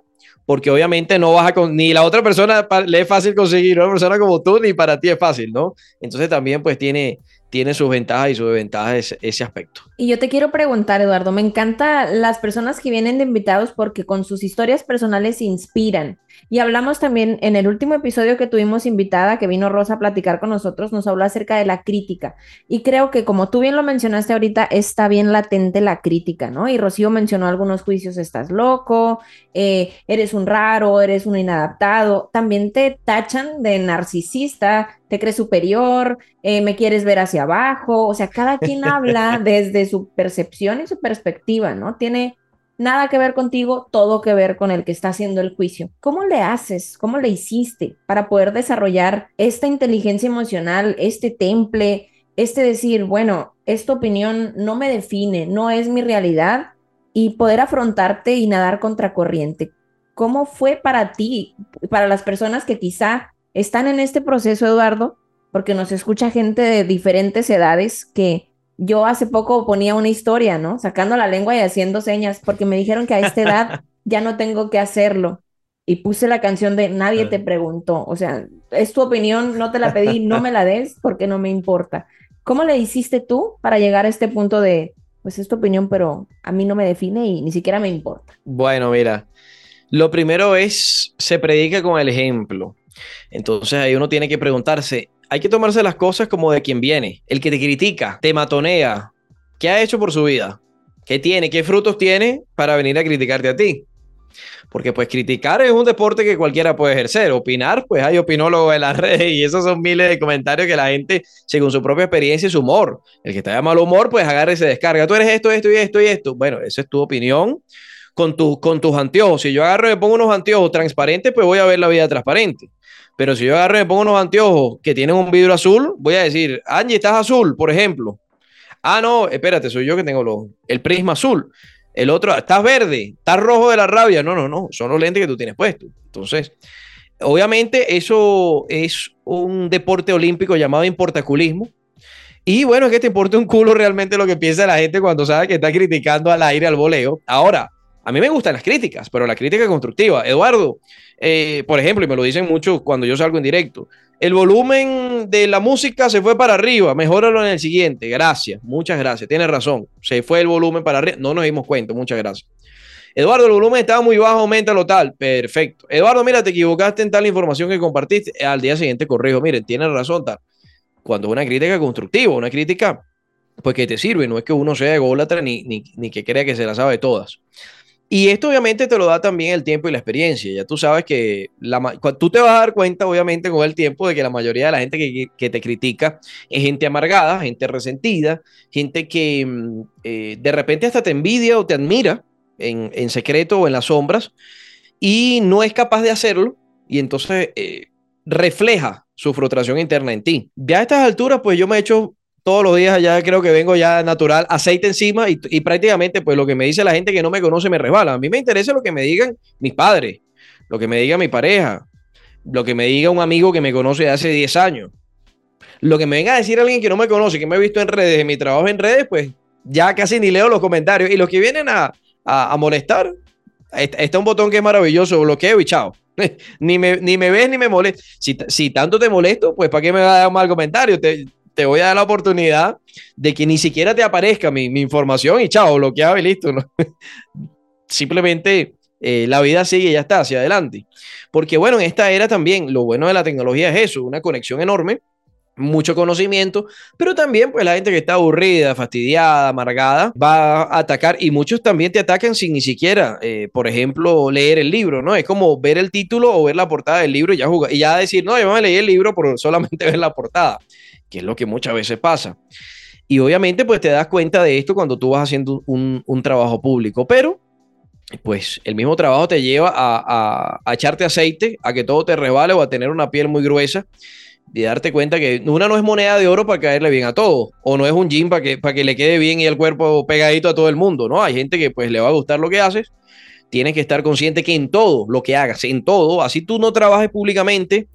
S3: porque obviamente no vas a, con, ni la otra persona le es fácil conseguir una persona como tú, ni para ti es fácil, ¿no? Entonces también pues tiene, tiene sus ventajas y sus desventajas ese, ese, aspecto.
S1: Y yo te quiero preguntar, Eduardo, me encanta las personas que vienen de invitados porque con sus historias personales inspiran. Y hablamos también en el último episodio que tuvimos invitada, que vino Rosa a platicar con nosotros, nos habló acerca de la crítica. Y creo que como tú bien lo mencionaste ahorita, está bien latente la crítica, ¿no? Y Rocío mencionó algunos juicios, estás loco, eh, eres un raro, eres un inadaptado. También te tachan de narcisista, te crees superior, eh, me quieres ver hacia abajo. O sea, cada quien habla [laughs] desde su percepción y su perspectiva, ¿no? Tiene nada que ver contigo, todo que ver con el que está haciendo el juicio. ¿Cómo le haces? ¿Cómo le hiciste para poder desarrollar esta inteligencia emocional, este temple, este decir, bueno, esta opinión no me define, no es mi realidad y poder afrontarte y nadar contracorriente? ¿Cómo fue para ti, para las personas que quizá están en este proceso, Eduardo? Porque nos escucha gente de diferentes edades que yo hace poco ponía una historia, ¿no? Sacando la lengua y haciendo señas, porque me dijeron que a esta edad [laughs] ya no tengo que hacerlo. Y puse la canción de Nadie te preguntó. O sea, es tu opinión, no te la pedí, no me la des porque no me importa. ¿Cómo le hiciste tú para llegar a este punto de, pues es tu opinión, pero a mí no me define y ni siquiera me importa?
S3: Bueno, mira, lo primero es, se predica con el ejemplo. Entonces ahí uno tiene que preguntarse, hay que tomarse las cosas como de quien viene. El que te critica, te matonea, ¿qué ha hecho por su vida? ¿Qué tiene? ¿Qué frutos tiene para venir a criticarte a ti? Porque pues criticar es un deporte que cualquiera puede ejercer. Opinar, pues hay opinólogos en las [laughs] redes y esos son miles de comentarios que la gente, según su propia experiencia y su humor, el que está de mal humor, pues agarra y se descarga. Tú eres esto, esto y esto y esto. Bueno, esa es tu opinión con, tu, con tus anteojos. Si yo agarro y me pongo unos anteojos transparentes, pues voy a ver la vida transparente. Pero si yo agarro y me pongo unos anteojos que tienen un vidrio azul, voy a decir, Angie, estás azul, por ejemplo. Ah, no, espérate, soy yo que tengo lo, el prisma azul. El otro, estás verde, estás rojo de la rabia. No, no, no, son los lentes que tú tienes puestos. Entonces, obviamente eso es un deporte olímpico llamado importaculismo. Y bueno, es que te importa un culo realmente lo que piensa la gente cuando sabe que está criticando al aire al voleo. Ahora, a mí me gustan las críticas, pero la crítica constructiva. Eduardo, eh, por ejemplo, y me lo dicen mucho cuando yo salgo en directo, el volumen de la música se fue para arriba, mejóralo en el siguiente. Gracias, muchas gracias. Tienes razón, se fue el volumen para arriba. No nos dimos cuenta, muchas gracias. Eduardo, el volumen estaba muy bajo, lo tal. Perfecto. Eduardo, mira, te equivocaste en tal información que compartiste. Al día siguiente corrijo, miren, tienes razón, tal. Cuando es una crítica constructiva, una crítica, pues que te sirve, no es que uno sea ególatra ni, ni, ni que crea que se la sabe todas. Y esto obviamente te lo da también el tiempo y la experiencia. Ya tú sabes que la, tú te vas a dar cuenta, obviamente, con el tiempo de que la mayoría de la gente que, que te critica es gente amargada, gente resentida, gente que mm, eh, de repente hasta te envidia o te admira en, en, secreto o en las sombras y no es capaz de hacerlo y entonces eh, refleja su frustración interna en ti. Ya a estas alturas, pues yo me he hecho todos los días ya creo que vengo ya natural, aceite encima y, y, prácticamente pues lo que me dice la gente que no me conoce me resbala. A mí me interesa lo que me digan mis padres, lo que me diga mi pareja, lo que me diga un amigo que me conoce de hace 10 años. Lo que me venga a decir alguien que no me conoce, que me ha visto en redes, en mi trabajo en redes, pues ya casi ni leo los comentarios. Y los que vienen a, a, molestar, está un botón que es maravilloso, bloqueo y chao. [laughs] ni, me, ni me ves ni me molestas. Si, si tanto te molesto, pues ¿para qué me va a dar un mal comentario? Te voy a dar la oportunidad de que ni siquiera te aparezca mi, mi información y chao, bloqueado y listo. ¿no? [laughs] Simplemente eh, la vida sigue y ya está, hacia adelante. Porque bueno, en esta era también lo bueno de la tecnología es eso, una conexión enorme, mucho conocimiento, pero también pues la gente que está aburrida, fastidiada, amargada, va a atacar y muchos también te atacan sin ni siquiera, eh, por ejemplo, leer el libro, ¿no? Es como ver el título o ver la portada del libro y ya, jugar, y ya decir, no, yo me leí el libro por solamente [laughs] ver la portada que es lo que muchas veces pasa. Y obviamente, pues te das cuenta de esto cuando tú vas haciendo un, un trabajo público, pero pues el mismo trabajo te lleva a, a, echarte aceite, a que todo te resbale o a tener una piel muy gruesa y darte cuenta que una no es moneda de oro para caerle bien a todo, o no es un jean para que, para que le quede bien y el cuerpo pegadito a todo el mundo, ¿no? Hay gente que pues le va a gustar lo que haces, tienes que estar consciente que en todo lo que hagas, en todo, así tú no trabajes públicamente,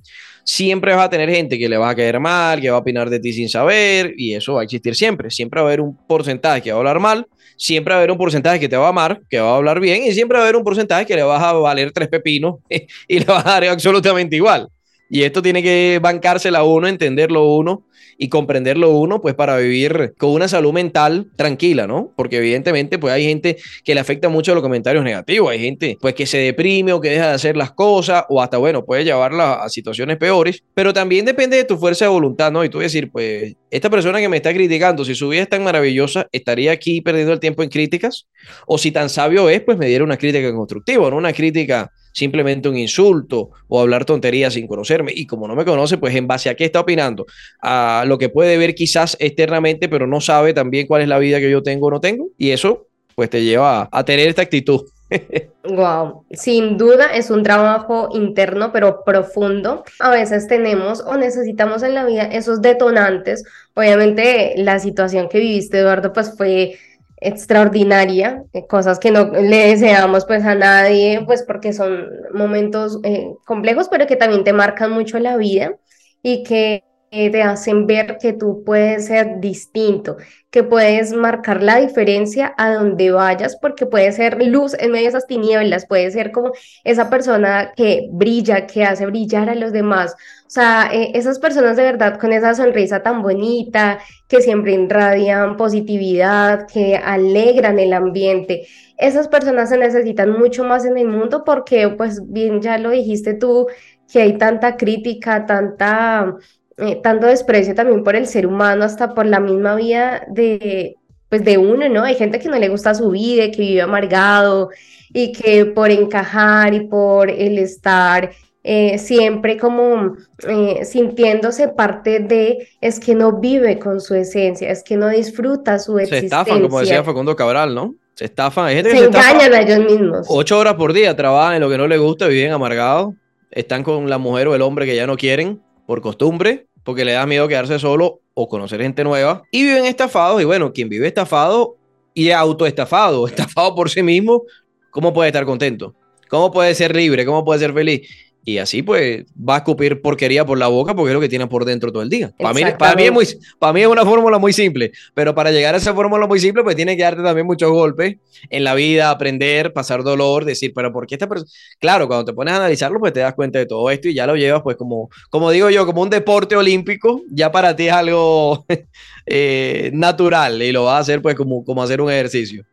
S3: siempre vas a tener gente que le va a caer mal, que va a opinar de ti sin saber, y eso va a existir siempre. Siempre va a haber un porcentaje que va a hablar mal, siempre va a haber un porcentaje que te va a amar, que va a hablar bien, y siempre va a haber un porcentaje que le vas a valer tres pepinos y le vas a dar absolutamente igual. Y esto tiene que bancársela uno, entenderlo uno y comprenderlo uno, pues para vivir con una salud mental tranquila, ¿no? Porque evidentemente, pues hay gente que le afecta mucho los comentarios negativos, hay gente pues que se deprime o que deja de hacer las cosas o hasta, bueno, puede llevarla a situaciones peores, pero también depende de tu fuerza de voluntad, ¿no? Y tú decir, pues, esta persona que me está criticando, si su vida es tan maravillosa, ¿estaría aquí perdiendo el tiempo en críticas? O si tan sabio es, pues me diera una crítica constructiva, no una crítica simplemente un insulto o hablar tonterías sin conocerme. Y como no me conoce, pues en base a qué está opinando, a lo que puede ver quizás externamente, pero no sabe también cuál es la vida que yo tengo o no tengo. Y eso pues te lleva a, tener esta actitud. [laughs]
S2: Wow, sin duda es un trabajo interno pero profundo. A veces tenemos o necesitamos en la vida esos detonantes. Obviamente la situación que viviste, Eduardo, pues fue extraordinaria, eh, cosas que no le deseamos pues a nadie, pues porque son momentos eh, complejos, pero que también te marcan mucho la vida y que te hacen ver que tú puedes ser distinto, que puedes marcar la diferencia a donde vayas, porque puede ser luz en medio de esas tinieblas, puede ser como esa persona que brilla, que hace brillar a los demás. O sea, eh, esas personas de verdad con esa sonrisa tan bonita, que siempre irradian positividad, que alegran el ambiente. Esas personas se necesitan mucho más en el mundo porque, pues bien, ya lo dijiste tú, que hay tanta crítica, tanta eh, tanto desprecio también por el ser humano, hasta por la misma vida de, pues de uno, ¿no? Hay gente que no le gusta su vida, que vive amargado y que por encajar y por el estar eh, siempre como eh, sintiéndose parte de, es que no vive con su esencia, es que no disfruta su existencia.
S3: Se estafan, como decía Facundo Cabral, ¿no? Se estafan, hay gente
S2: que se, engañan a ellos mismos.
S3: Ocho horas por día trabajan en lo que no les gusta, viven amargados, están con la mujer o el hombre que ya no quieren por costumbre, porque le da miedo quedarse solo o conocer gente nueva, y viven estafados, y bueno, quien vive estafado y autoestafado, [laughs] estafado por sí mismo, ¿cómo puede estar contento? ¿Cómo puede ser libre? ¿Cómo puede ser feliz? Y así pues va a escupir porquería por la boca porque es lo que tiene por dentro todo el día. Para mí, para, mí es muy, para mí es una fórmula muy simple, pero para llegar a esa fórmula muy simple pues tiene que darte también muchos golpes en la vida, aprender, pasar dolor, decir, pero ¿por qué esta persona? Claro, cuando te pones a analizarlo pues te das cuenta de todo esto y ya lo llevas pues como, como digo yo, como un deporte olímpico, ya para ti es algo [laughs] eh, natural y lo vas a hacer pues como, como hacer un ejercicio,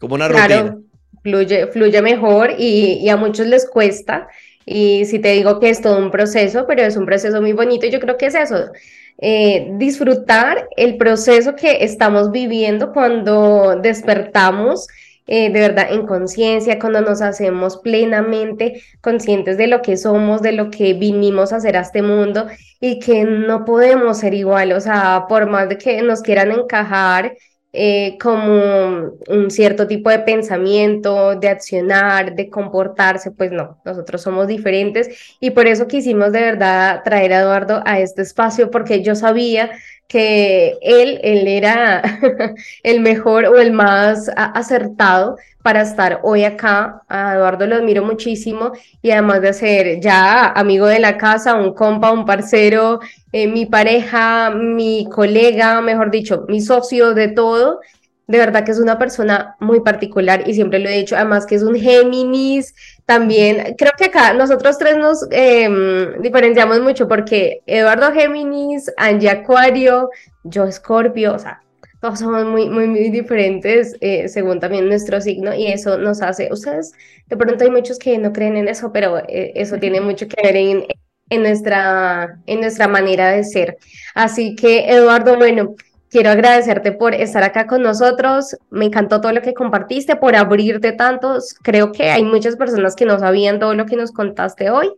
S3: como una rutina.
S2: Fluye, fluye mejor y, y a muchos les cuesta y si te digo que es todo un proceso, pero es un proceso muy bonito, yo creo que es eso, eh, disfrutar el proceso que estamos viviendo cuando despertamos. Eh, de verdad en conciencia, cuando nos hacemos plenamente conscientes de lo que somos, de lo que vinimos a hacer a este mundo y que no podemos ser igual, o sea, por más de que nos quieran encajar eh, como un cierto tipo de pensamiento, de accionar, de comportarse, pues no, nosotros somos diferentes y por eso quisimos de verdad traer a Eduardo a este espacio porque yo sabía que él, él era [laughs] el mejor o el más acertado para estar hoy acá. A Eduardo lo admiro muchísimo y además de ser ya amigo de la casa, un compa, un parcero, eh, mi pareja, mi colega, mejor dicho, mi socio de todo. De verdad que es una persona muy particular y siempre lo he dicho, además que es un Géminis, también creo que acá nosotros tres nos em, diferenciamos mucho porque Eduardo Géminis, Angie Acuario, yo Escorpio, o sea, todos somos muy, muy, muy diferentes eh, según también nuestro signo y eso nos hace, ustedes, de pronto hay muchos que no creen en eso, pero eh, eso tiene mucho que ver en, en, nuestra, en nuestra manera de ser. Así que, Eduardo, bueno, Quiero agradecerte por estar acá con nosotros. Me encantó todo lo que compartiste, por abrirte tantos. Creo que hay muchas personas que no sabían todo lo que nos contaste hoy.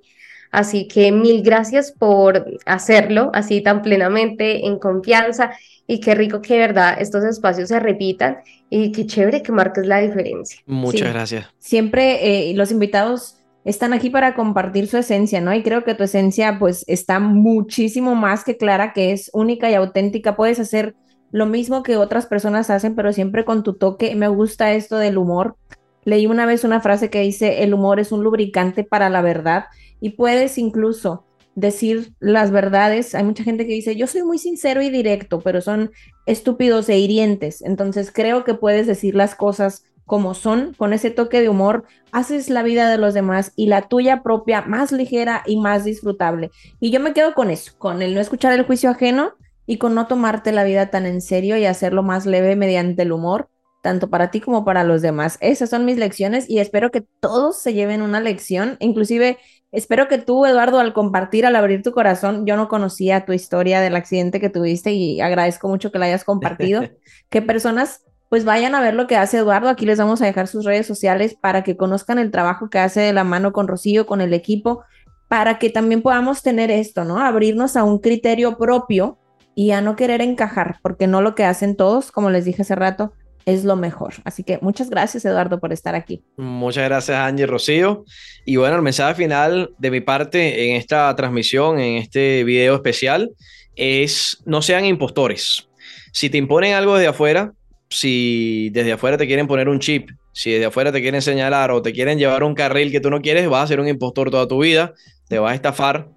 S2: Así que mil gracias por hacerlo así tan plenamente, en confianza. Y qué rico que, de verdad, estos espacios se repitan y qué chévere que marques la diferencia.
S3: Muchas gracias.
S1: Siempre eh, los invitados están aquí para compartir su esencia, ¿no? Y creo que tu esencia pues está muchísimo más que clara, que es única y auténtica. Puedes hacer lo mismo que otras personas hacen, pero siempre con tu toque. Me gusta esto del humor. Leí una vez una frase que dice, el humor es un lubricante para la verdad y puedes incluso decir las verdades. Hay mucha gente que dice, yo soy muy sincero y directo, pero son estúpidos e hirientes. Entonces creo que puedes decir las cosas como son, con ese toque de humor, haces la vida de los demás y la tuya propia más ligera y más disfrutable. Y yo me quedo con eso, con el no escuchar el juicio ajeno y con no tomarte la vida tan en serio y hacerlo más leve mediante el humor, tanto para ti como para los demás. Esas son mis lecciones y espero que todos se lleven una lección, inclusive espero que tú, Eduardo, al compartir, al abrir tu corazón, yo no conocía tu historia del accidente que tuviste y agradezco mucho que la hayas compartido, [laughs] que personas pues vayan a ver lo que hace Eduardo. Aquí les vamos a dejar sus redes sociales para que conozcan el trabajo que hace de la mano con Rocío, con el equipo, para que también podamos tener esto, ¿no? Abrirnos a un criterio propio y a no querer encajar, porque no lo que hacen todos, como les dije hace rato, es lo mejor. Así que muchas gracias, Eduardo, por estar aquí.
S3: Muchas gracias, Angie Rocío. Y bueno, el mensaje final de mi parte en esta transmisión, en este video especial, es no sean impostores. Si te imponen algo desde afuera, si desde afuera te quieren poner un chip, si desde afuera te quieren señalar o te quieren llevar un carril que tú no quieres, vas a ser un impostor toda tu vida, te vas a estafar.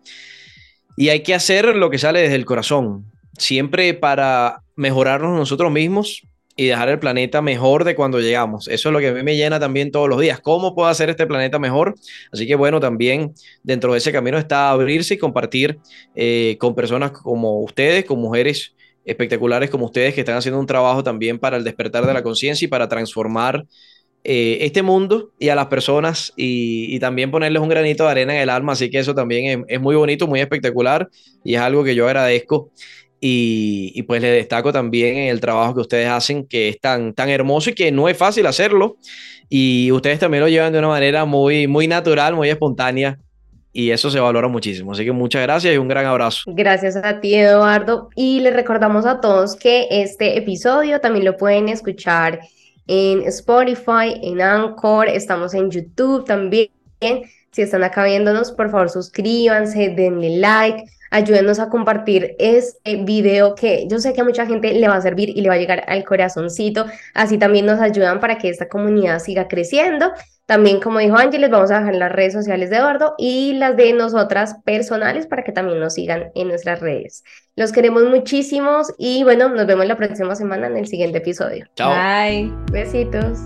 S3: Y hay que hacer lo que sale desde el corazón siempre para mejorarnos nosotros mismos y dejar el planeta mejor de cuando llegamos. Eso es lo que a mí me llena también todos los días. ¿Cómo puedo hacer este planeta mejor? Así que bueno, también dentro de ese camino está abrirse y compartir eh, con personas como ustedes, con mujeres espectaculares como ustedes que están haciendo un trabajo también para el despertar de la conciencia y para transformar eh, este mundo y a las personas y, también ponerles un granito de arena en el alma. Así que eso también es, es muy bonito, muy espectacular y es algo que yo agradezco y, pues le destaco también el trabajo que ustedes hacen, que es tan, tan hermoso y que no es fácil hacerlo. Y ustedes también lo llevan de una manera muy, muy natural, muy espontánea. Y eso se valora muchísimo. Así que muchas gracias y un gran abrazo.
S2: Gracias a ti, Eduardo. Y les recordamos a todos que este episodio también lo pueden escuchar en Spotify, en Anchor, estamos en YouTube también. Si están acá viéndonos, por favor suscríbanse, denle like, ayúdenos a compartir este video que yo sé que a mucha gente le va a servir y le va a llegar al corazoncito. Así también nos ayudan para que esta comunidad siga creciendo. También, como dijo Ángeles, vamos a dejar las redes sociales de Eduardo y las de nosotras personales para que también nos sigan en nuestras redes. Los queremos muchísimos y bueno, nos vemos la próxima semana en el siguiente episodio.
S3: Chao.
S1: Bye.
S2: Besitos.